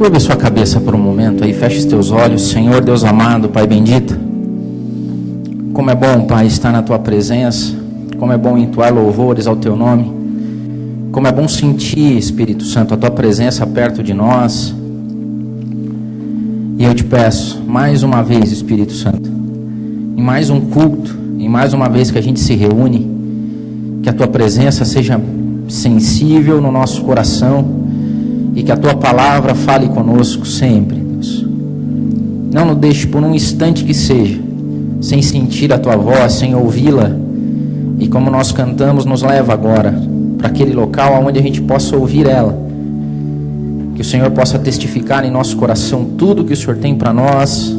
Curva sua cabeça por um momento aí, feche os teus olhos, Senhor Deus amado, Pai bendito. Como é bom, Pai, estar na tua presença. Como é bom entoar louvores ao teu nome. Como é bom sentir, Espírito Santo, a tua presença perto de nós. E eu te peço, mais uma vez, Espírito Santo, em mais um culto, em mais uma vez que a gente se reúne, que a tua presença seja sensível no nosso coração e que a tua palavra fale conosco sempre, Deus. Não nos deixe por um instante que seja, sem sentir a tua voz, sem ouvi-la. E como nós cantamos, nos leva agora para aquele local onde a gente possa ouvir ela. Que o Senhor possa testificar em nosso coração tudo que o Senhor tem para nós.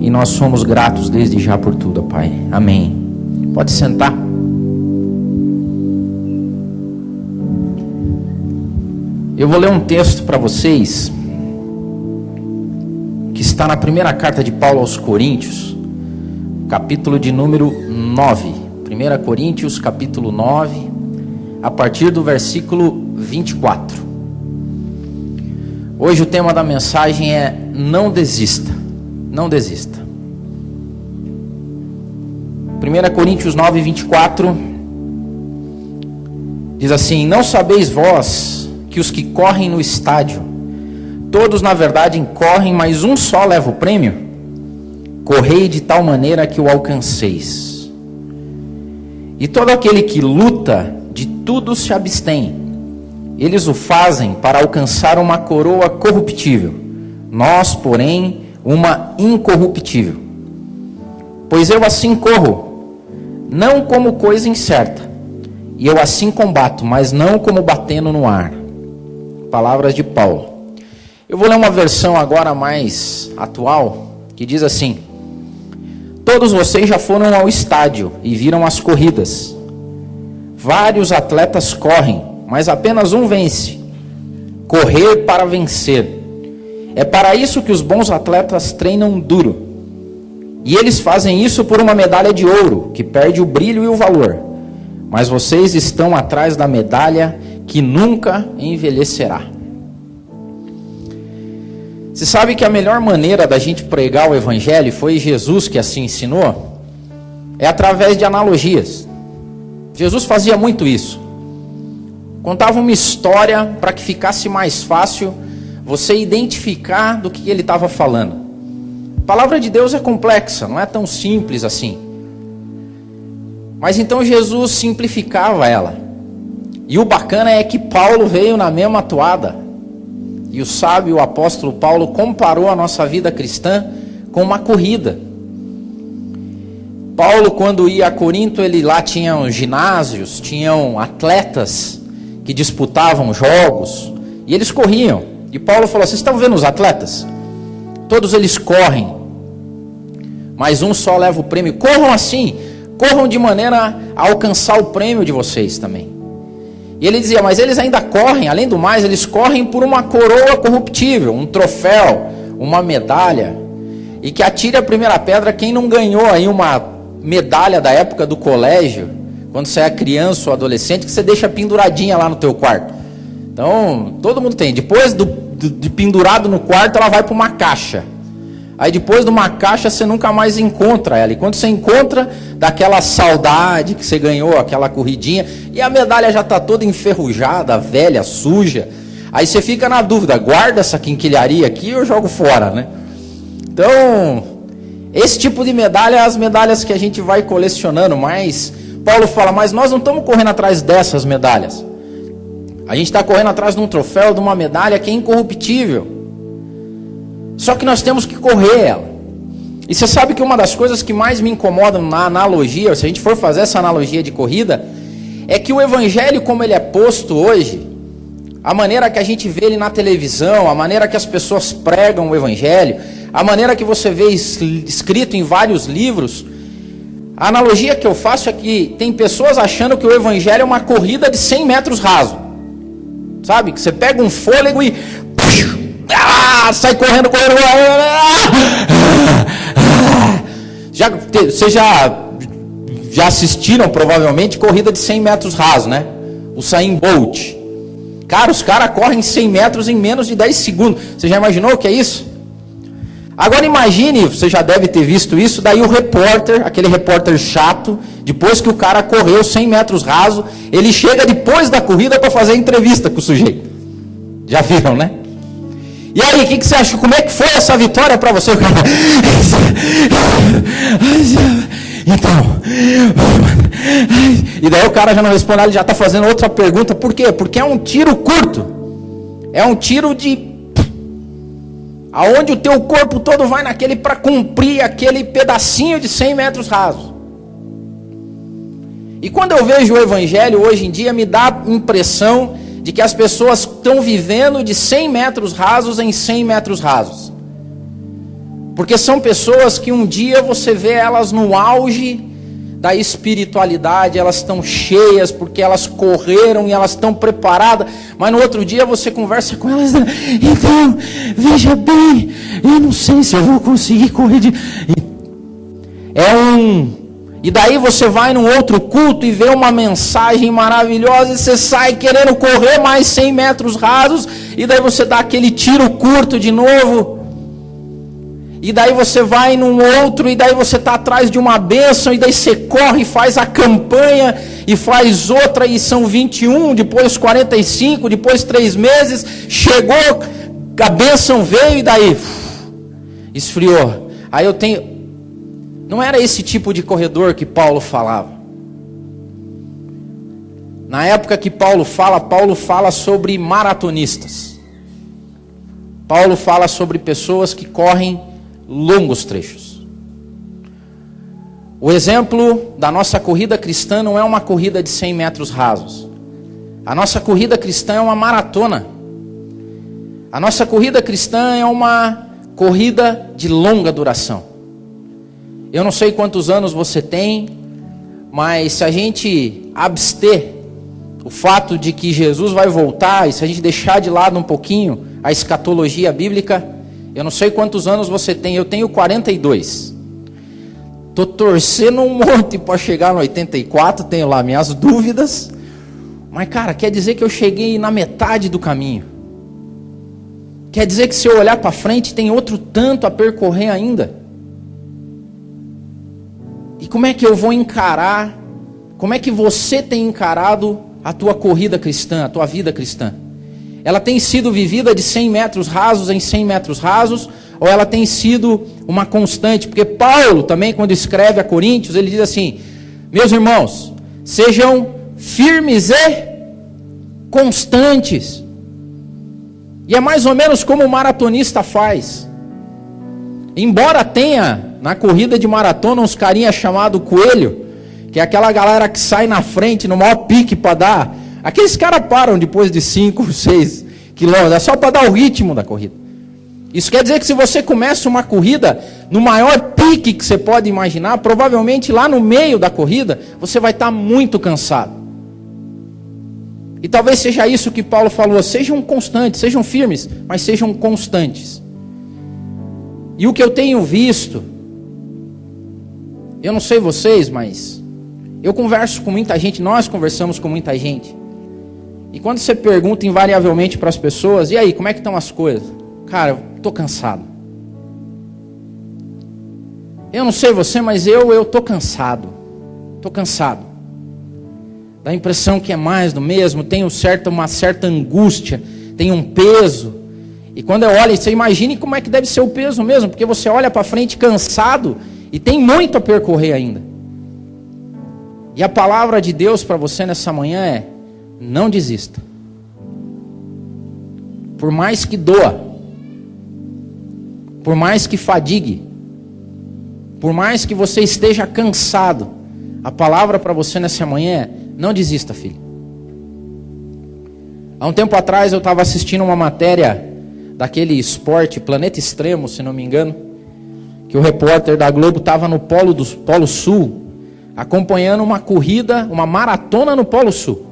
E nós somos gratos desde já por tudo, Pai. Amém. Pode sentar. Eu vou ler um texto para vocês que está na primeira carta de Paulo aos Coríntios, capítulo de número 9. 1 Coríntios, capítulo 9, a partir do versículo 24. Hoje o tema da mensagem é não desista. Não desista. 1 Coríntios 9, 24 diz assim: Não sabeis vós que os que correm no estádio, todos na verdade correm, mas um só leva o prêmio? Correi de tal maneira que o alcanceis. E todo aquele que luta, de tudo se abstém. Eles o fazem para alcançar uma coroa corruptível, nós, porém, uma incorruptível. Pois eu assim corro, não como coisa incerta, e eu assim combato, mas não como batendo no ar. Palavras de Paulo. Eu vou ler uma versão agora mais atual, que diz assim: Todos vocês já foram ao estádio e viram as corridas. Vários atletas correm, mas apenas um vence. Correr para vencer. É para isso que os bons atletas treinam duro. E eles fazem isso por uma medalha de ouro, que perde o brilho e o valor. Mas vocês estão atrás da medalha que nunca envelhecerá. Você sabe que a melhor maneira da gente pregar o Evangelho, foi Jesus que assim ensinou, é através de analogias. Jesus fazia muito isso. Contava uma história para que ficasse mais fácil você identificar do que ele estava falando. A palavra de Deus é complexa, não é tão simples assim. Mas então Jesus simplificava ela. E o bacana é que Paulo veio na mesma toada. E o sábio, o apóstolo Paulo, comparou a nossa vida cristã com uma corrida. Paulo, quando ia a Corinto, ele lá tinham ginásios, tinham atletas que disputavam jogos e eles corriam. E Paulo falou: Vocês estão vendo os atletas? Todos eles correm, mas um só leva o prêmio. Corram assim, corram de maneira a alcançar o prêmio de vocês também. E ele dizia, mas eles ainda correm, além do mais, eles correm por uma coroa corruptível, um troféu, uma medalha. E que atire a primeira pedra quem não ganhou aí uma medalha da época do colégio, quando você é criança ou adolescente, que você deixa penduradinha lá no teu quarto. Então, todo mundo tem. Depois do, do de pendurado no quarto, ela vai para uma caixa. Aí depois de uma caixa você nunca mais encontra ela. E quando você encontra, daquela saudade que você ganhou, aquela corridinha, e a medalha já está toda enferrujada, velha, suja. Aí você fica na dúvida, guarda essa quinquilharia aqui ou jogo fora, né? Então, esse tipo de medalha é as medalhas que a gente vai colecionando, mas Paulo fala, mas nós não estamos correndo atrás dessas medalhas. A gente está correndo atrás de um troféu, de uma medalha que é incorruptível. Só que nós temos que correr ela. E você sabe que uma das coisas que mais me incomodam na analogia, se a gente for fazer essa analogia de corrida, é que o evangelho como ele é posto hoje, a maneira que a gente vê ele na televisão, a maneira que as pessoas pregam o evangelho, a maneira que você vê escrito em vários livros, a analogia que eu faço é que tem pessoas achando que o evangelho é uma corrida de 100 metros raso. Sabe? Que você pega um fôlego e ah, sai correndo, correndo. Já, vocês já, já assistiram provavelmente corrida de 100 metros raso, né? O Sain Bolt. Cara, os caras correm 100 metros em menos de 10 segundos. Você já imaginou o que é isso? Agora imagine, você já deve ter visto isso, daí o repórter, aquele repórter chato, depois que o cara correu 100 metros raso, ele chega depois da corrida para fazer entrevista com o sujeito. Já viram, né? E aí, o que, que, você acha? Como é que foi essa vitória para você? Então, e daí o cara já não responde, ele já está fazendo outra pergunta. Por quê? Porque é um tiro curto. É um tiro de aonde o teu corpo todo vai naquele para cumprir aquele pedacinho de 100 metros rasos. E quando eu vejo o evangelho hoje em dia, me dá a impressão de que as pessoas estão vivendo de 100 metros rasos em 100 metros rasos. Porque são pessoas que um dia você vê elas no auge da espiritualidade, elas estão cheias porque elas correram e elas estão preparadas, mas no outro dia você conversa com elas, então, veja bem, eu não sei se eu vou conseguir correr de. É um. E daí você vai num outro culto e vê uma mensagem maravilhosa e você sai querendo correr mais 100 metros rasos, e daí você dá aquele tiro curto de novo e daí você vai num outro, e daí você está atrás de uma bênção, e daí você corre e faz a campanha, e faz outra, e são 21, depois 45, depois três meses, chegou, a bênção veio, e daí esfriou. Aí eu tenho. Não era esse tipo de corredor que Paulo falava. Na época que Paulo fala, Paulo fala sobre maratonistas. Paulo fala sobre pessoas que correm longos trechos. O exemplo da nossa corrida cristã não é uma corrida de 100 metros rasos. A nossa corrida cristã é uma maratona. A nossa corrida cristã é uma corrida de longa duração. Eu não sei quantos anos você tem, mas se a gente abster o fato de que Jesus vai voltar, e se a gente deixar de lado um pouquinho a escatologia bíblica, eu não sei quantos anos você tem, eu tenho 42. Tô torcendo um monte para chegar no 84, tenho lá minhas dúvidas. Mas cara, quer dizer que eu cheguei na metade do caminho. Quer dizer que se eu olhar para frente tem outro tanto a percorrer ainda. E como é que eu vou encarar? Como é que você tem encarado a tua corrida cristã, a tua vida cristã? ela tem sido vivida de 100 metros rasos em 100 metros rasos, ou ela tem sido uma constante? Porque Paulo também, quando escreve a Coríntios, ele diz assim: Meus irmãos, sejam firmes e constantes. E é mais ou menos como o maratonista faz. Embora tenha na corrida de maratona uns carinha chamado coelho, que é aquela galera que sai na frente no maior pique para dar Aqueles caras param depois de 5, 6 quilômetros, é só para dar o ritmo da corrida. Isso quer dizer que se você começa uma corrida no maior pique que você pode imaginar, provavelmente lá no meio da corrida, você vai estar tá muito cansado. E talvez seja isso que Paulo falou: sejam constantes, sejam firmes, mas sejam constantes. E o que eu tenho visto, eu não sei vocês, mas eu converso com muita gente, nós conversamos com muita gente. E quando você pergunta invariavelmente para as pessoas, e aí, como é que estão as coisas? Cara, tô cansado. Eu não sei você, mas eu eu tô cansado. Tô cansado. Dá a impressão que é mais do mesmo, tem um certo, uma certa angústia, tem um peso. E quando eu olho, você imagine como é que deve ser o peso mesmo, porque você olha para frente cansado e tem muito a percorrer ainda. E a palavra de Deus para você nessa manhã é: não desista. Por mais que doa, por mais que fadigue, por mais que você esteja cansado, a palavra para você nessa manhã é: não desista, filho. Há um tempo atrás eu estava assistindo uma matéria daquele esporte Planeta Extremo, se não me engano, que o repórter da Globo estava no Polo do Polo Sul, acompanhando uma corrida, uma maratona no Polo Sul.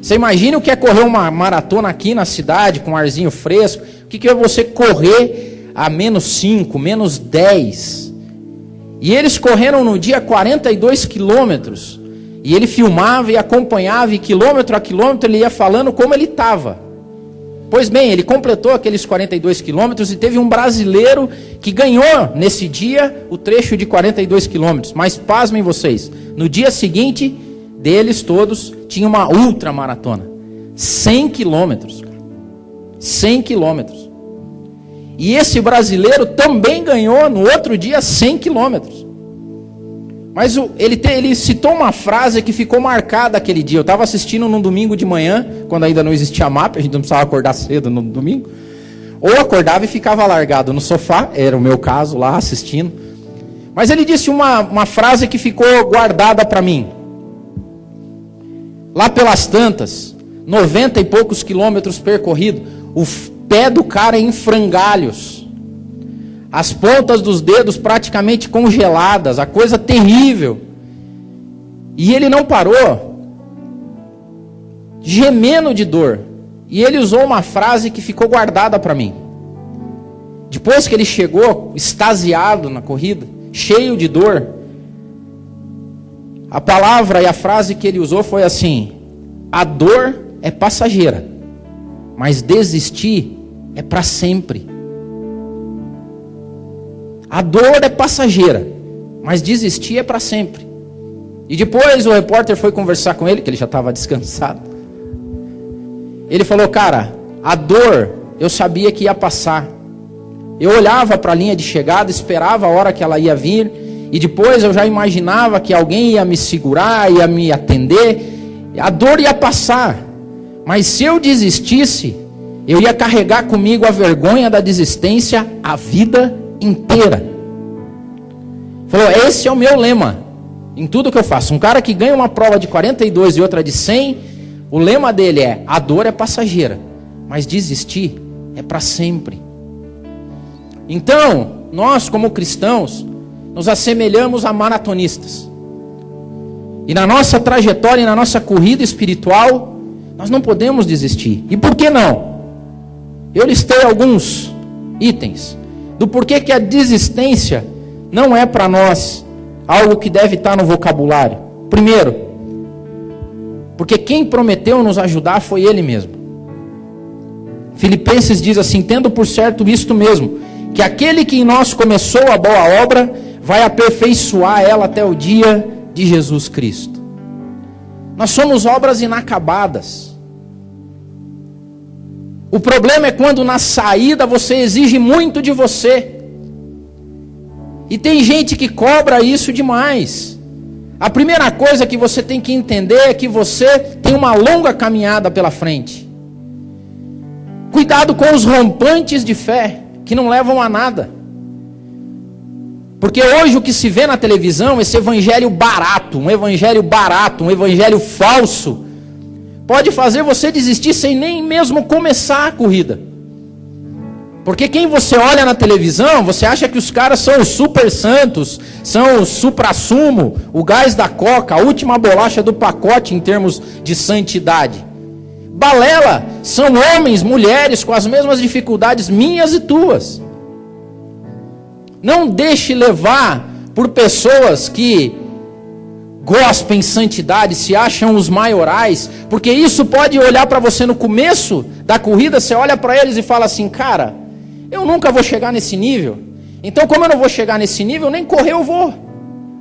Você imagina o que é correr uma maratona aqui na cidade, com um arzinho fresco? O que é você correr a menos 5, menos 10? E eles correram no dia 42 quilômetros. E ele filmava e acompanhava, e quilômetro a quilômetro ele ia falando como ele estava. Pois bem, ele completou aqueles 42 quilômetros e teve um brasileiro que ganhou nesse dia o trecho de 42 quilômetros. Mas pasmem vocês, no dia seguinte, deles todos, tinha uma ultra maratona. 100 quilômetros. 100 quilômetros. E esse brasileiro também ganhou no outro dia 100 quilômetros. Mas o, ele, te, ele citou uma frase que ficou marcada aquele dia. Eu estava assistindo num domingo de manhã, quando ainda não existia mapa, a gente não precisava acordar cedo no domingo. Ou acordava e ficava largado no sofá, era o meu caso lá assistindo. Mas ele disse uma, uma frase que ficou guardada para mim. Lá pelas tantas, 90 e poucos quilômetros percorridos, o pé do cara em frangalhos, as pontas dos dedos praticamente congeladas, a coisa terrível. E ele não parou, gemendo de dor. E ele usou uma frase que ficou guardada para mim. Depois que ele chegou extasiado na corrida, cheio de dor, a palavra e a frase que ele usou foi assim: a dor é passageira, mas desistir é para sempre. A dor é passageira, mas desistir é para sempre. E depois o repórter foi conversar com ele, que ele já estava descansado. Ele falou: Cara, a dor eu sabia que ia passar. Eu olhava para a linha de chegada, esperava a hora que ela ia vir, e depois eu já imaginava que alguém ia me segurar, ia me atender. A dor ia passar, mas se eu desistisse, eu ia carregar comigo a vergonha da desistência a vida inteira. Falou: esse é o meu lema em tudo que eu faço. Um cara que ganha uma prova de 42 e outra de 100, o lema dele é: a dor é passageira, mas desistir é para sempre. Então, nós como cristãos, nos assemelhamos a maratonistas. E na nossa trajetória e na nossa corrida espiritual, nós não podemos desistir. E por que não? Eu listei alguns itens do porquê que a desistência não é para nós algo que deve estar no vocabulário. Primeiro, porque quem prometeu nos ajudar foi Ele mesmo. Filipenses diz assim: tendo por certo isto mesmo, que aquele que em nós começou a boa obra vai aperfeiçoar ela até o dia de Jesus Cristo. Nós somos obras inacabadas. O problema é quando na saída você exige muito de você. E tem gente que cobra isso demais. A primeira coisa que você tem que entender é que você tem uma longa caminhada pela frente. Cuidado com os rompantes de fé, que não levam a nada. Porque hoje o que se vê na televisão, esse evangelho barato, um evangelho barato, um evangelho falso, pode fazer você desistir sem nem mesmo começar a corrida. Porque quem você olha na televisão, você acha que os caras são os super santos, são o supra-sumo, o gás da coca, a última bolacha do pacote em termos de santidade. Balela são homens, mulheres com as mesmas dificuldades minhas e tuas. Não deixe levar por pessoas que gospem santidade, se acham os maiorais, porque isso pode olhar para você no começo da corrida, você olha para eles e fala assim: "Cara, eu nunca vou chegar nesse nível. Então, como eu não vou chegar nesse nível, nem correr eu vou.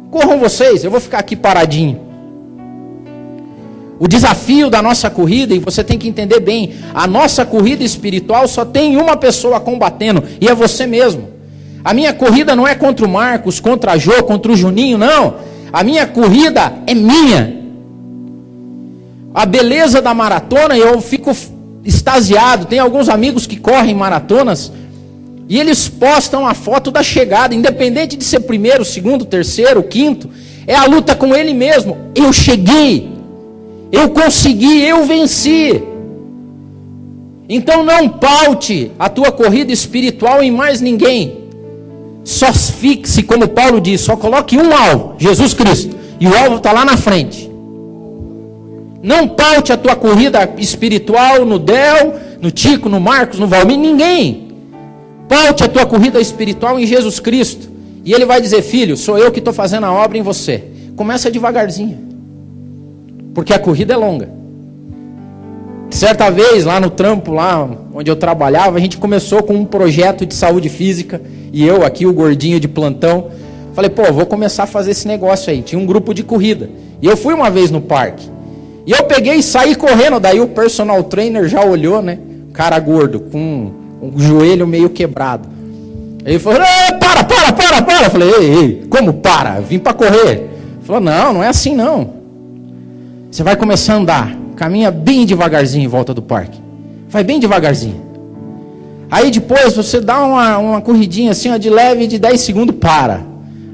Corram vocês, eu vou ficar aqui paradinho." O desafio da nossa corrida, e você tem que entender bem, a nossa corrida espiritual só tem uma pessoa combatendo, e é você mesmo. A minha corrida não é contra o Marcos, contra a Jô, contra o Juninho, não. A minha corrida é minha. A beleza da maratona, eu fico extasiado. Tem alguns amigos que correm maratonas e eles postam a foto da chegada, independente de ser primeiro, segundo, terceiro, quinto. É a luta com ele mesmo. Eu cheguei. Eu consegui, eu venci. Então não paute a tua corrida espiritual em mais ninguém. Só fixe, como Paulo diz, só coloque um alvo, Jesus Cristo. E o alvo está lá na frente. Não paute a tua corrida espiritual no Del, no Tico, no Marcos, no Valmir, ninguém. Paute a tua corrida espiritual em Jesus Cristo. E ele vai dizer: Filho, sou eu que estou fazendo a obra em você. Começa devagarzinho. Porque a corrida é longa. Certa vez, lá no trampo, lá onde eu trabalhava, a gente começou com um projeto de saúde física. E eu, aqui, o gordinho de plantão, falei, pô, vou começar a fazer esse negócio aí. Tinha um grupo de corrida. E eu fui uma vez no parque. E eu peguei e saí correndo. Daí o personal trainer já olhou, né? Cara gordo, com o joelho meio quebrado. Ele falou: para, para, para, para. Eu falei: ei, ei, como para? vim para correr. Ele falou: não, não é assim não. Você vai começar a andar, caminha bem devagarzinho em volta do parque. Vai bem devagarzinho. Aí depois você dá uma, uma corridinha assim, ó, de leve, de 10 segundos, para.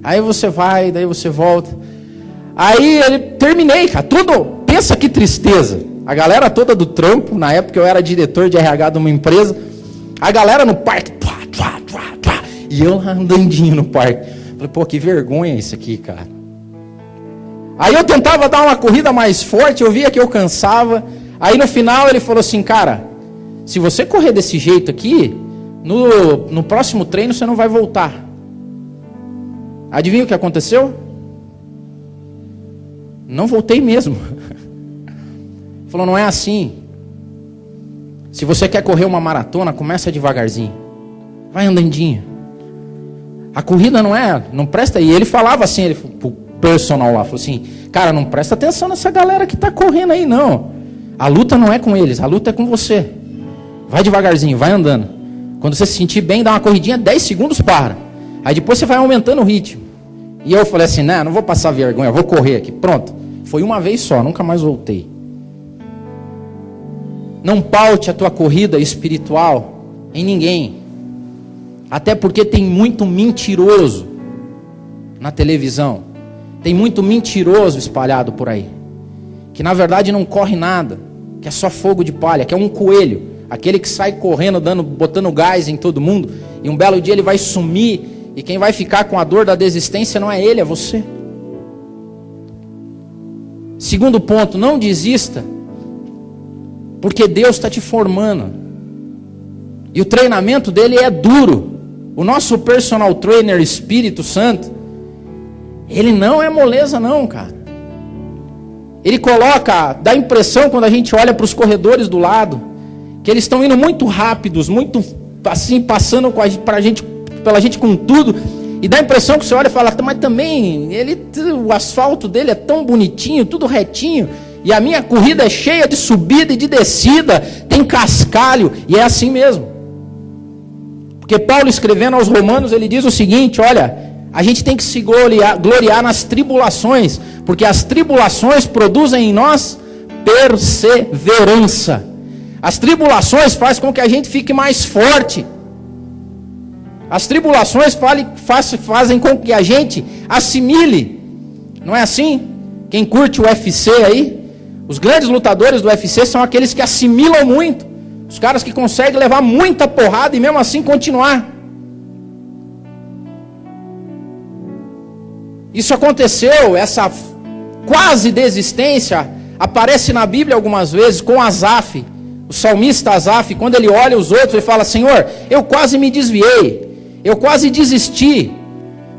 Aí você vai, daí você volta. Aí ele terminei, cara. Tudo. Pensa que tristeza. A galera toda do trampo, na época eu era diretor de RH de uma empresa. A galera no parque, e eu andandinho no parque. Falei, pô, que vergonha isso aqui, cara. Aí eu tentava dar uma corrida mais forte, eu via que eu cansava. Aí no final ele falou assim, cara, se você correr desse jeito aqui, no, no próximo treino você não vai voltar. Adivinha o que aconteceu? Não voltei mesmo. Falou, não é assim. Se você quer correr uma maratona, começa devagarzinho. Vai andandinho. A corrida não é, não presta. E ele falava assim, ele, personal lá, falou assim, cara, não presta atenção nessa galera que está correndo aí, não. A luta não é com eles, a luta é com você. Vai devagarzinho, vai andando. Quando você se sentir bem, dá uma corridinha, 10 segundos, para. Aí depois você vai aumentando o ritmo. E eu falei assim, não, não vou passar vergonha, vou correr aqui. Pronto. Foi uma vez só, nunca mais voltei. Não paute a tua corrida espiritual em ninguém. Até porque tem muito mentiroso na televisão. Tem muito mentiroso espalhado por aí. Que na verdade não corre nada. Que é só fogo de palha. Que é um coelho. Aquele que sai correndo, dando, botando gás em todo mundo. E um belo dia ele vai sumir. E quem vai ficar com a dor da desistência não é ele, é você. Segundo ponto, não desista, porque Deus está te formando. E o treinamento dele é duro. O nosso personal trainer, Espírito Santo, ele não é moleza, não, cara. Ele coloca, dá impressão quando a gente olha para os corredores do lado, que eles estão indo muito rápidos, muito assim, passando com a, pra gente, pela gente com tudo. E dá a impressão que você olha e fala, mas também ele, o asfalto dele é tão bonitinho, tudo retinho. E a minha corrida é cheia de subida e de descida, tem cascalho, e é assim mesmo. Porque Paulo escrevendo aos Romanos, ele diz o seguinte: olha, a gente tem que se gloriar, gloriar nas tribulações, porque as tribulações produzem em nós perseverança. As tribulações fazem com que a gente fique mais forte. As tribulações fazem com que a gente assimile. Não é assim? Quem curte o UFC aí, os grandes lutadores do UFC são aqueles que assimilam muito. Os caras que conseguem levar muita porrada e mesmo assim continuar. Isso aconteceu, essa quase desistência aparece na Bíblia algumas vezes com Asaf, o salmista Asaf, quando ele olha os outros e fala: Senhor, eu quase me desviei, eu quase desisti.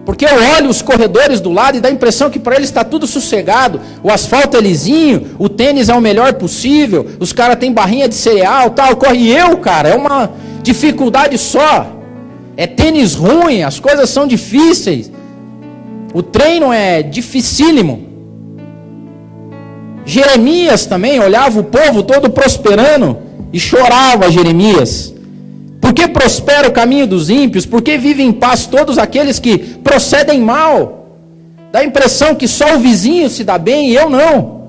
Porque eu olho os corredores do lado e dá a impressão que para eles está tudo sossegado. O asfalto é lisinho, o tênis é o melhor possível, os caras têm barrinha de cereal, tal. Corre eu, cara, é uma dificuldade só. É tênis ruim, as coisas são difíceis. O treino é dificílimo. Jeremias também olhava o povo todo prosperando e chorava Jeremias. Por que prospera o caminho dos ímpios? Por que vivem em paz todos aqueles que procedem mal? Dá a impressão que só o vizinho se dá bem e eu não.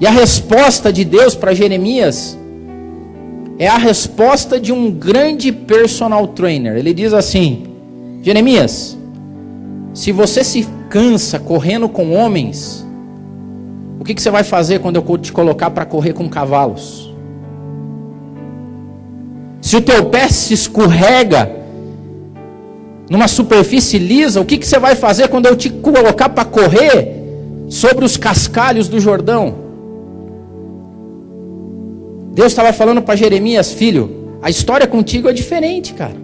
E a resposta de Deus para Jeremias é a resposta de um grande personal trainer. Ele diz assim: Jeremias, se você se cansa correndo com homens, o que, que você vai fazer quando eu te colocar para correr com cavalos? Se o teu pé se escorrega numa superfície lisa, o que, que você vai fazer quando eu te colocar para correr sobre os cascalhos do Jordão? Deus estava falando para Jeremias, filho, a história contigo é diferente, cara.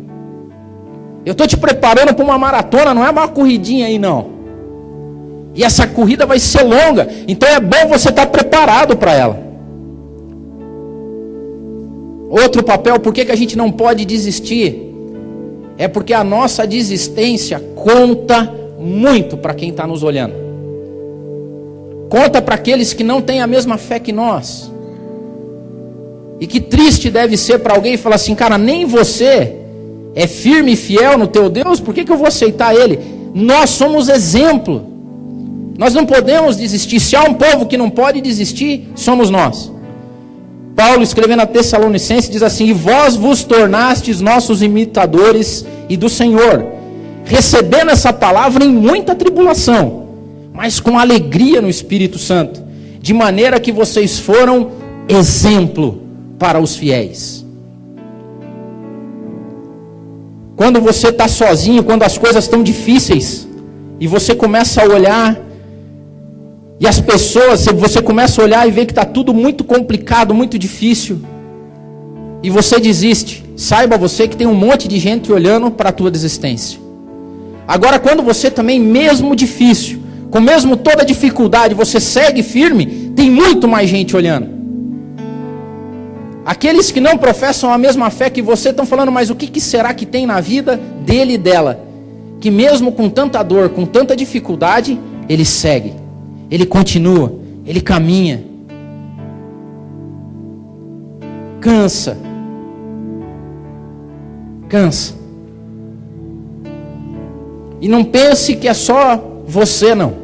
Eu estou te preparando para uma maratona, não é uma corridinha aí, não. E essa corrida vai ser longa. Então é bom você estar preparado para ela. Outro papel, por que, que a gente não pode desistir? É porque a nossa desistência conta muito para quem está nos olhando. Conta para aqueles que não têm a mesma fé que nós. E que triste deve ser para alguém falar assim, cara, nem você é firme e fiel no teu Deus, por que, que eu vou aceitar ele? Nós somos exemplo. Nós não podemos desistir. Se há um povo que não pode desistir, somos nós. Paulo, escrevendo a Tessalonicense, diz assim: E vós vos tornastes nossos imitadores e do Senhor, recebendo essa palavra em muita tribulação, mas com alegria no Espírito Santo, de maneira que vocês foram exemplo para os fiéis. Quando você está sozinho, quando as coisas estão difíceis, e você começa a olhar e as pessoas, você começa a olhar e ver que está tudo muito complicado, muito difícil. E você desiste. Saiba você que tem um monte de gente olhando para a tua desistência. Agora, quando você também, mesmo difícil, com mesmo toda dificuldade, você segue firme, tem muito mais gente olhando. Aqueles que não professam a mesma fé que você estão falando, mas o que, que será que tem na vida dele e dela? Que mesmo com tanta dor, com tanta dificuldade, ele segue ele continua, ele caminha. Cansa. Cansa. E não pense que é só você, não.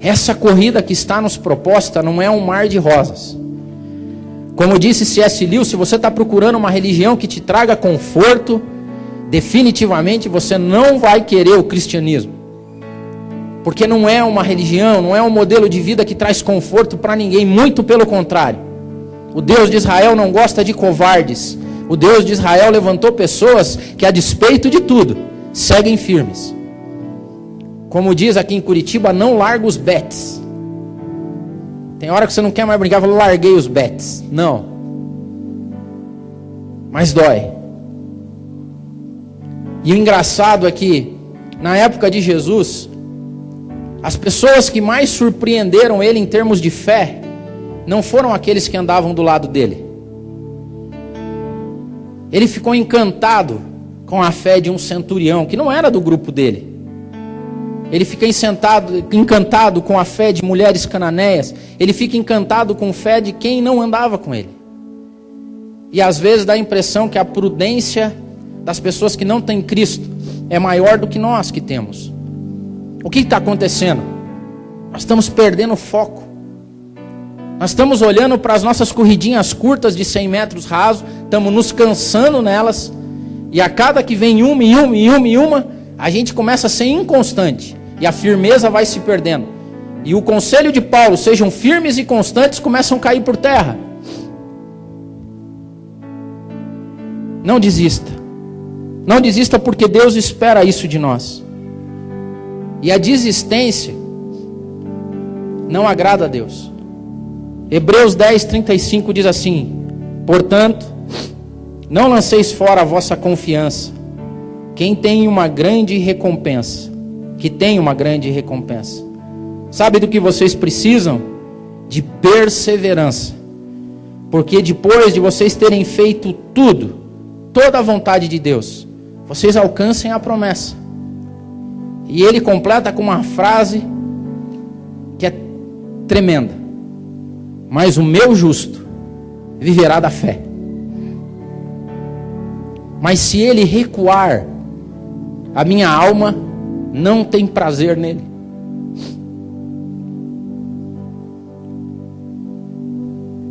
Essa corrida que está nos proposta não é um mar de rosas. Como disse C.S. Lewis, se você está procurando uma religião que te traga conforto, definitivamente você não vai querer o cristianismo. Porque não é uma religião, não é um modelo de vida que traz conforto para ninguém, muito pelo contrário. O Deus de Israel não gosta de covardes. O Deus de Israel levantou pessoas que, a despeito de tudo, seguem firmes. Como diz aqui em Curitiba, não larga os bets. Tem hora que você não quer mais brincar, eu larguei os bets. Não. Mas dói. E o engraçado é que, na época de Jesus, as pessoas que mais surpreenderam ele em termos de fé não foram aqueles que andavam do lado dele. Ele ficou encantado com a fé de um centurião que não era do grupo dele. Ele fica encantado com a fé de mulheres cananeias. Ele fica encantado com a fé de quem não andava com ele. E às vezes dá a impressão que a prudência das pessoas que não têm Cristo é maior do que nós que temos. O que está acontecendo? Nós estamos perdendo o foco. Nós estamos olhando para as nossas corridinhas curtas de 100 metros raso, estamos nos cansando nelas, e a cada que vem uma e uma e uma e uma, a gente começa a ser inconstante, e a firmeza vai se perdendo. E o conselho de Paulo, sejam firmes e constantes, começam a cair por terra. Não desista. Não desista porque Deus espera isso de nós. E a desistência não agrada a Deus. Hebreus 10, 35 diz assim: Portanto, não lanceis fora a vossa confiança, quem tem uma grande recompensa, que tem uma grande recompensa. Sabe do que vocês precisam? De perseverança. Porque depois de vocês terem feito tudo, toda a vontade de Deus, vocês alcancem a promessa. E ele completa com uma frase que é tremenda. Mas o meu justo viverá da fé. Mas se ele recuar, a minha alma não tem prazer nele.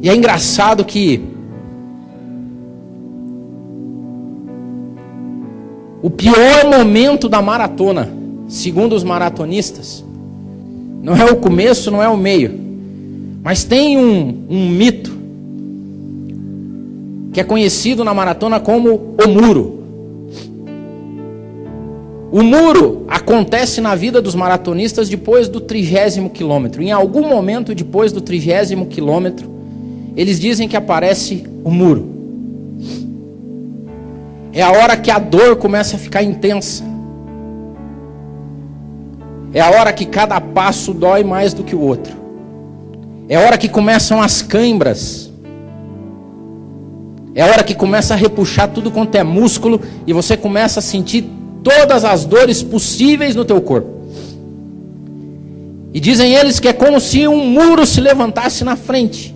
E é engraçado que o pior momento da maratona segundo os maratonistas, não é o começo, não é o meio, mas tem um, um mito que é conhecido na maratona como o muro. O muro acontece na vida dos maratonistas depois do trigésimo quilômetro. Em algum momento depois do trigésimo quilômetro, eles dizem que aparece o muro. É a hora que a dor começa a ficar intensa. é a hora que cada passo dói mais do que o outro. É a hora que começam as cãibras. É a hora que começa a repuxar tudo quanto é músculo e você começa a sentir todas as dores possíveis no teu corpo. E dizem eles que é como se um muro se levantasse na frente.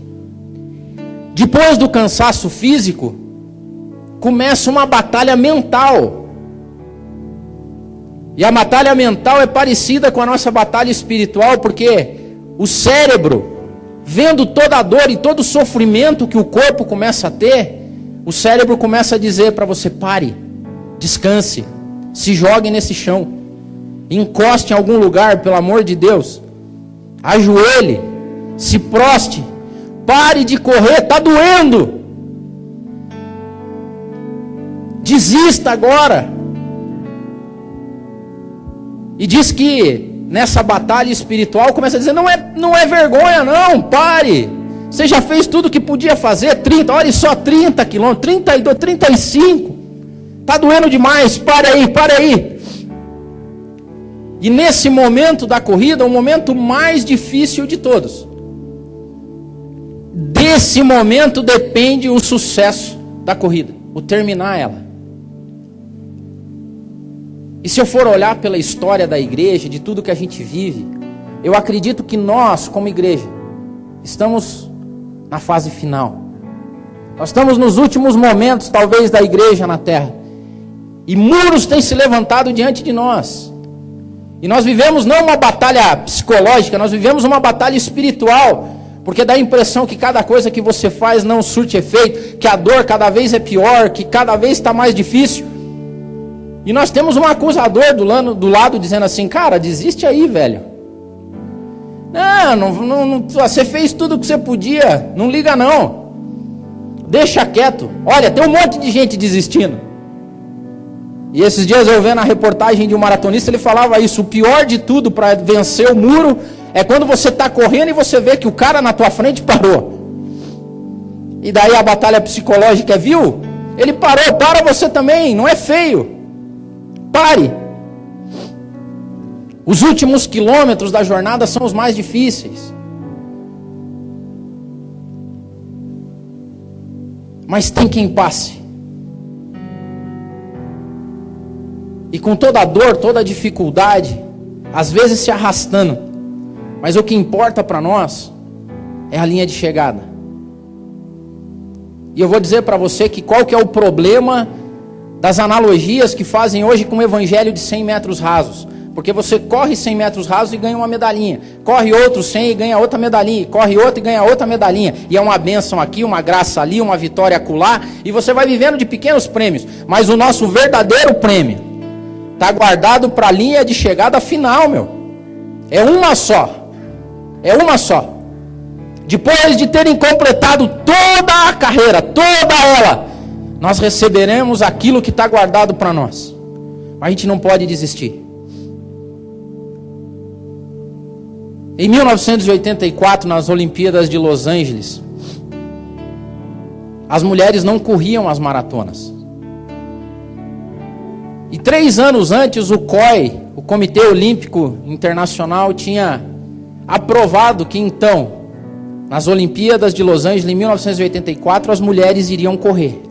Depois do cansaço físico, começa uma batalha mental. E a batalha mental é parecida com a nossa batalha espiritual, porque o cérebro, vendo toda a dor e todo o sofrimento que o corpo começa a ter, o cérebro começa a dizer para você: pare, descanse, se jogue nesse chão, encoste em algum lugar, pelo amor de Deus, ajoelhe, se proste, pare de correr, está doendo. Desista agora. E diz que nessa batalha espiritual começa a dizer: não é, não é vergonha, não, pare. Você já fez tudo que podia fazer, 30, olha só, 30 quilômetros, 32, 35. Está doendo demais, pare aí, pare aí. E nesse momento da corrida, o momento mais difícil de todos. Desse momento depende o sucesso da corrida, o terminar ela. E se eu for olhar pela história da igreja, de tudo que a gente vive, eu acredito que nós, como igreja, estamos na fase final. Nós estamos nos últimos momentos, talvez, da igreja na terra. E muros têm se levantado diante de nós. E nós vivemos não uma batalha psicológica, nós vivemos uma batalha espiritual. Porque dá a impressão que cada coisa que você faz não surte efeito, que a dor cada vez é pior, que cada vez está mais difícil. E nós temos um acusador do lado, do lado dizendo assim, cara, desiste aí, velho. Não, não, não, não, você fez tudo o que você podia, não liga não. Deixa quieto. Olha, tem um monte de gente desistindo. E esses dias eu vendo a reportagem de um maratonista, ele falava isso, o pior de tudo para vencer o muro é quando você está correndo e você vê que o cara na tua frente parou. E daí a batalha psicológica é, viu? Ele parou, para você também, não é feio. Pare. Os últimos quilômetros da jornada são os mais difíceis. Mas tem quem passe. E com toda a dor, toda a dificuldade, às vezes se arrastando. Mas o que importa para nós é a linha de chegada. E eu vou dizer para você que qual que é o problema das analogias que fazem hoje com o evangelho de 100 metros rasos. Porque você corre 100 metros rasos e ganha uma medalhinha. Corre outro 100 e ganha outra medalhinha. Corre outro e ganha outra medalhinha. E é uma bênção aqui, uma graça ali, uma vitória acolá. E você vai vivendo de pequenos prêmios. Mas o nosso verdadeiro prêmio está guardado para a linha de chegada final, meu. É uma só. É uma só. Depois de terem completado toda a carreira, toda ela, nós receberemos aquilo que está guardado para nós. A gente não pode desistir. Em 1984, nas Olimpíadas de Los Angeles, as mulheres não corriam as maratonas. E três anos antes, o COI, o Comitê Olímpico Internacional, tinha aprovado que então, nas Olimpíadas de Los Angeles, em 1984, as mulheres iriam correr.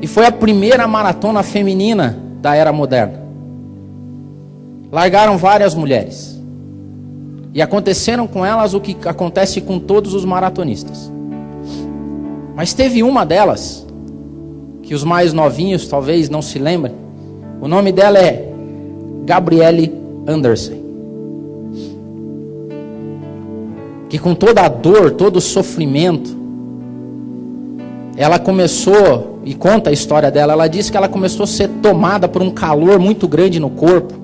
E foi a primeira maratona feminina da era moderna. Largaram várias mulheres. E aconteceram com elas o que acontece com todos os maratonistas. Mas teve uma delas, que os mais novinhos talvez não se lembrem. O nome dela é Gabrielle Anderson. Que com toda a dor, todo o sofrimento, ela começou, e conta a história dela, ela disse que ela começou a ser tomada por um calor muito grande no corpo,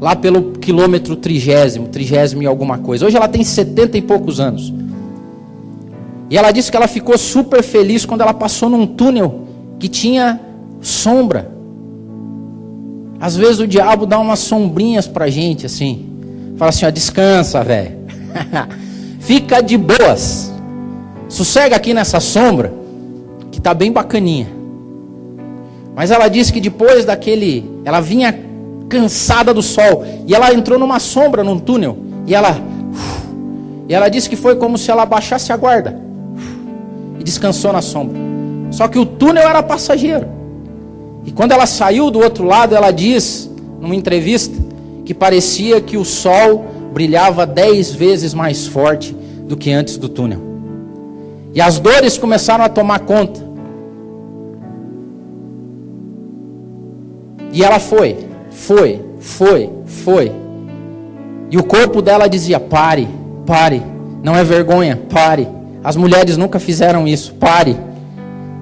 lá pelo quilômetro trigésimo, trigésimo e alguma coisa. Hoje ela tem setenta e poucos anos. E ela disse que ela ficou super feliz quando ela passou num túnel que tinha sombra. Às vezes o diabo dá umas sombrinhas pra gente assim. Fala assim, ó, descansa, velho. Fica de boas. Sossega aqui nessa sombra que está bem bacaninha. Mas ela disse que depois daquele, ela vinha cansada do sol. E ela entrou numa sombra, num túnel. E ela. E ela disse que foi como se ela baixasse a guarda. E descansou na sombra. Só que o túnel era passageiro. E quando ela saiu do outro lado, ela diz, numa entrevista, que parecia que o sol brilhava dez vezes mais forte do que antes do túnel. E as dores começaram a tomar conta. E ela foi, foi, foi, foi. E o corpo dela dizia: pare, pare, não é vergonha, pare. As mulheres nunca fizeram isso, pare.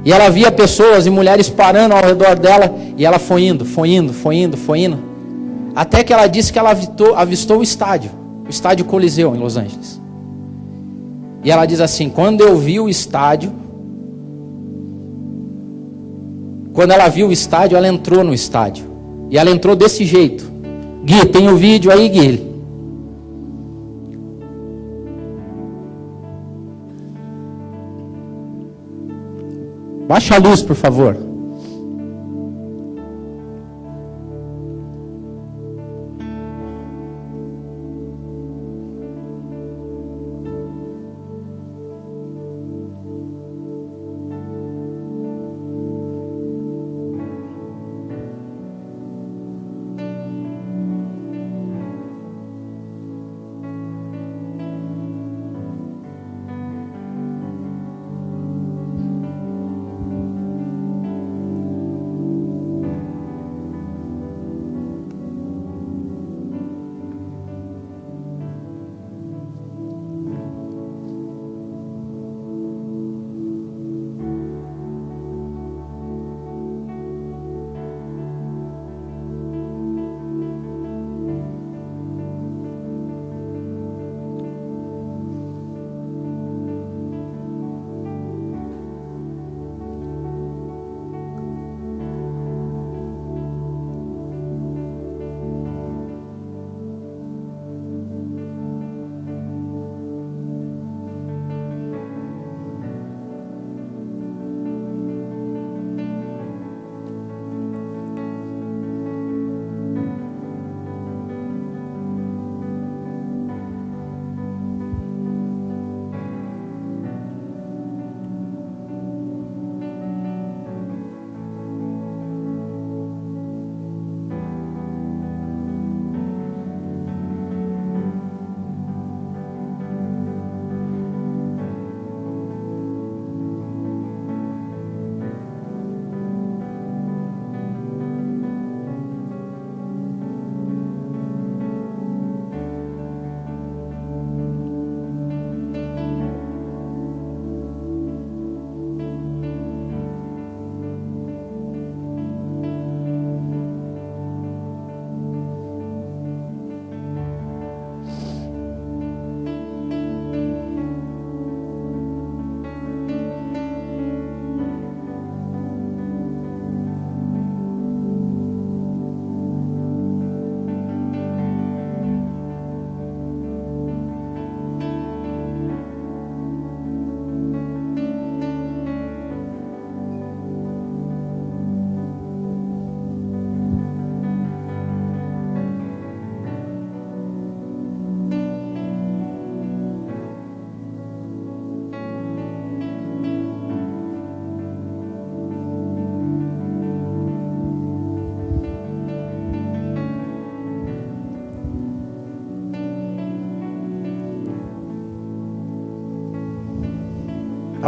E ela via pessoas e mulheres parando ao redor dela, e ela foi indo, foi indo, foi indo, foi indo. Até que ela disse que ela avistou, avistou o estádio, o estádio Coliseu em Los Angeles. E ela diz assim: quando eu vi o estádio, quando ela viu o estádio, ela entrou no estádio. E ela entrou desse jeito. Gui, tem o vídeo aí, Gui? Baixa a luz, por favor.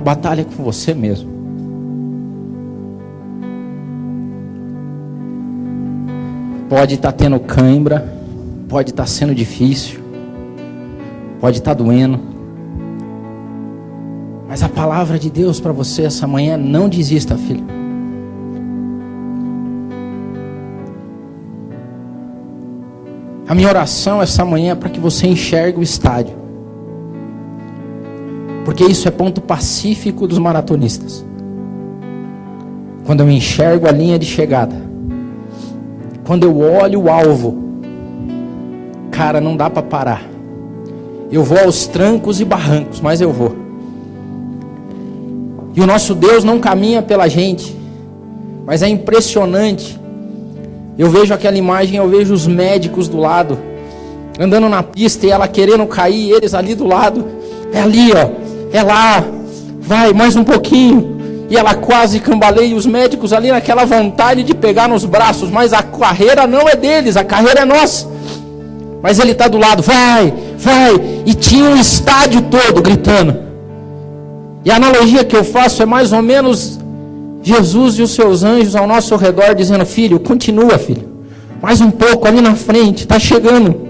A batalha é com você mesmo. Pode estar tá tendo cãibra, pode estar tá sendo difícil, pode estar tá doendo. Mas a palavra de Deus para você essa manhã, não desista, filho. A minha oração essa manhã é para que você enxergue o estádio. Porque isso é ponto pacífico dos maratonistas. Quando eu enxergo a linha de chegada, quando eu olho o alvo, cara, não dá para parar. Eu vou aos trancos e barrancos, mas eu vou. E o nosso Deus não caminha pela gente, mas é impressionante. Eu vejo aquela imagem, eu vejo os médicos do lado, andando na pista e ela querendo cair, eles ali do lado. É ali, ó. É lá. Vai, mais um pouquinho. E ela quase cambaleia, os médicos ali naquela vontade de pegar nos braços, mas a carreira não é deles, a carreira é nossa. Mas ele está do lado, vai, vai. E tinha um estádio todo gritando. E a analogia que eu faço é mais ou menos Jesus e os seus anjos ao nosso redor dizendo: Filho, continua, filho. Mais um pouco ali na frente, está chegando.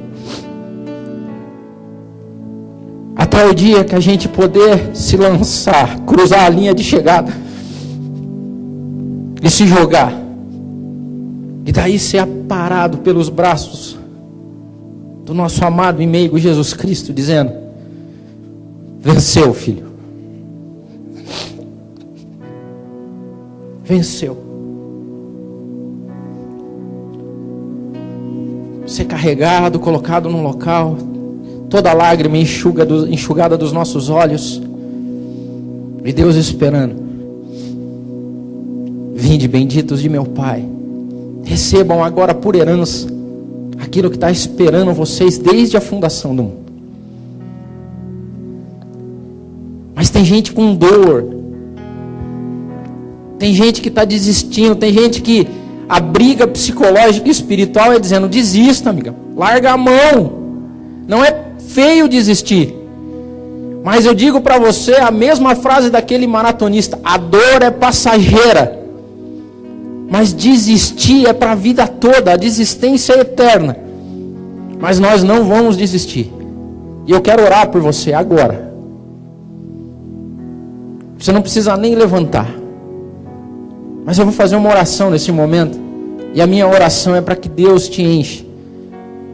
Até o dia que a gente poder se lançar, cruzar a linha de chegada e se jogar. E daí ser aparado pelos braços do nosso amado e meigo Jesus Cristo, dizendo: Venceu, filho. Venceu. Ser carregado, colocado num local, toda lágrima enxuga do, enxugada dos nossos olhos, e Deus esperando. Vinde, benditos de meu Pai, recebam agora por herança aquilo que está esperando vocês desde a fundação do mundo. Mas tem gente com dor, tem gente que está desistindo, tem gente que a briga psicológica e espiritual é dizendo: desista, amiga, larga a mão. Não é feio desistir. Mas eu digo para você a mesma frase daquele maratonista: a dor é passageira. Mas desistir é para a vida toda, a desistência é eterna. Mas nós não vamos desistir. E eu quero orar por você agora. Você não precisa nem levantar. Mas eu vou fazer uma oração nesse momento. E a minha oração é para que Deus te enche,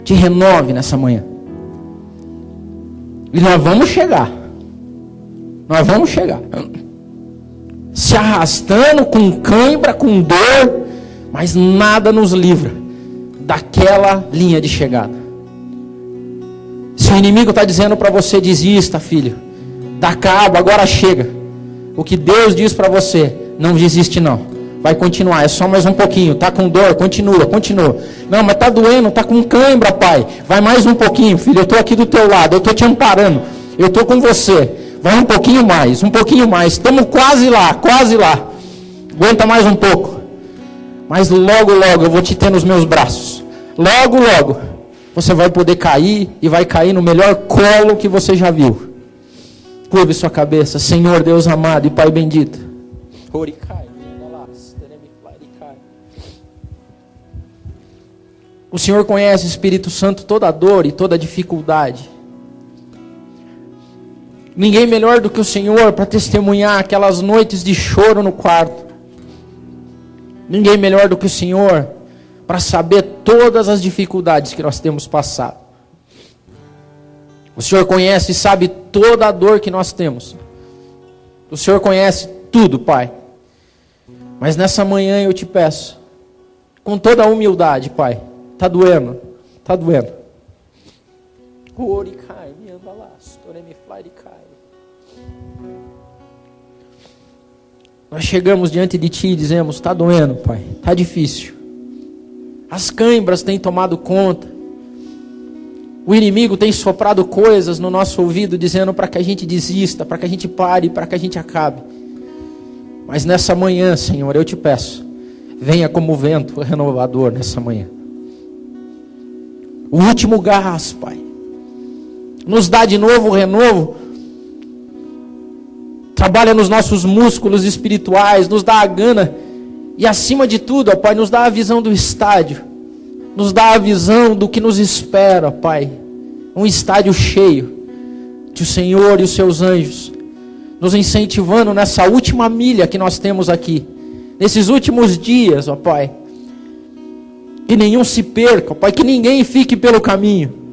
te renove nessa manhã. E nós vamos chegar. Nós vamos chegar se arrastando com cãibra, com dor, mas nada nos livra daquela linha de chegada. Se o inimigo está dizendo para você, desista, filho, dá cabo, agora chega. O que Deus diz para você, não desiste não. Vai continuar, é só mais um pouquinho. Tá com dor, continua, continua. Não, mas tá doendo, tá com cãibra, pai. Vai mais um pouquinho, filho. Eu estou aqui do teu lado, eu estou te amparando. Eu estou com você. Vai um pouquinho mais, um pouquinho mais. Estamos quase lá, quase lá. Aguenta mais um pouco. Mas logo, logo eu vou te ter nos meus braços. Logo, logo você vai poder cair e vai cair no melhor colo que você já viu. Curve sua cabeça, Senhor Deus amado e Pai bendito. O Senhor conhece, Espírito Santo, toda dor e toda dificuldade. Ninguém melhor do que o Senhor para testemunhar aquelas noites de choro no quarto. Ninguém melhor do que o Senhor para saber todas as dificuldades que nós temos passado. O Senhor conhece e sabe toda a dor que nós temos. O Senhor conhece tudo, Pai. Mas nessa manhã eu te peço, com toda a humildade, Pai. Está doendo, está doendo. Oricai, me anda lá, me Nós chegamos diante de Ti e dizemos: está doendo, Pai, está difícil. As câimbras têm tomado conta. O inimigo tem soprado coisas no nosso ouvido dizendo para que a gente desista, para que a gente pare, para que a gente acabe. Mas nessa manhã, Senhor, eu te peço, venha como vento renovador nessa manhã. O último gás, Pai. Nos dá de novo o renovo trabalha nos nossos músculos espirituais, nos dá a gana e acima de tudo, ó Pai, nos dá a visão do estádio, nos dá a visão do que nos espera, Pai. Um estádio cheio de o Senhor e os seus anjos nos incentivando nessa última milha que nós temos aqui, nesses últimos dias, ó Pai. Que nenhum se perca, Pai, que ninguém fique pelo caminho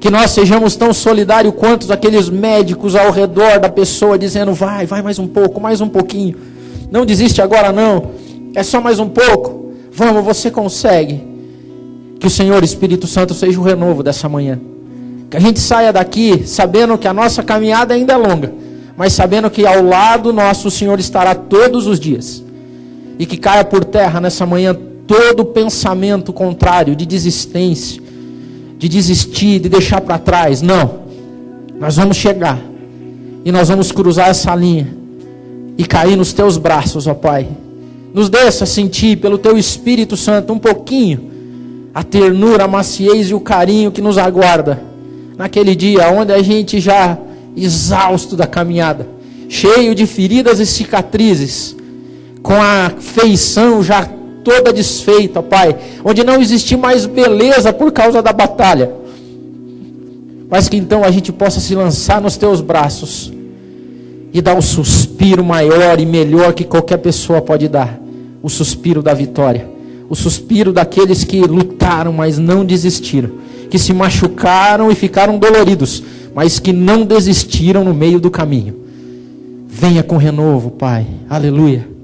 que nós sejamos tão solidários quanto aqueles médicos ao redor da pessoa, dizendo: vai, vai mais um pouco, mais um pouquinho. Não desiste agora, não. É só mais um pouco. Vamos, você consegue. Que o Senhor Espírito Santo seja o renovo dessa manhã. Que a gente saia daqui sabendo que a nossa caminhada ainda é longa, mas sabendo que ao lado nosso o Senhor estará todos os dias. E que caia por terra nessa manhã todo pensamento contrário de desistência, de desistir, de deixar para trás. Não. Nós vamos chegar e nós vamos cruzar essa linha e cair nos teus braços, ó Pai. Nos deixa sentir pelo teu Espírito Santo um pouquinho a ternura, a maciez e o carinho que nos aguarda naquele dia onde a gente já exausto da caminhada, cheio de feridas e cicatrizes, com a feição já toda desfeita, Pai, onde não existe mais beleza por causa da batalha. Mas que então a gente possa se lançar nos teus braços e dar o suspiro maior e melhor que qualquer pessoa pode dar o suspiro da vitória o suspiro daqueles que lutaram, mas não desistiram, que se machucaram e ficaram doloridos, mas que não desistiram no meio do caminho. Venha com renovo, Pai. Aleluia.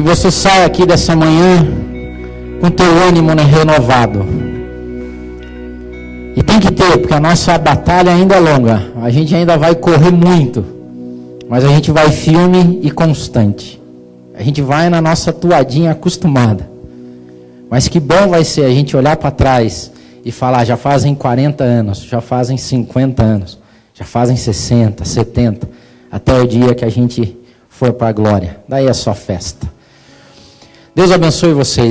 Que você saia aqui dessa manhã com teu ânimo né, renovado. E tem que ter, porque a nossa batalha ainda é longa. A gente ainda vai correr muito. Mas a gente vai firme e constante. A gente vai na nossa toadinha acostumada. Mas que bom vai ser a gente olhar para trás e falar: já fazem 40 anos, já fazem 50 anos, já fazem 60, 70, até o dia que a gente for para a glória. Daí é só festa. Deus abençoe vocês.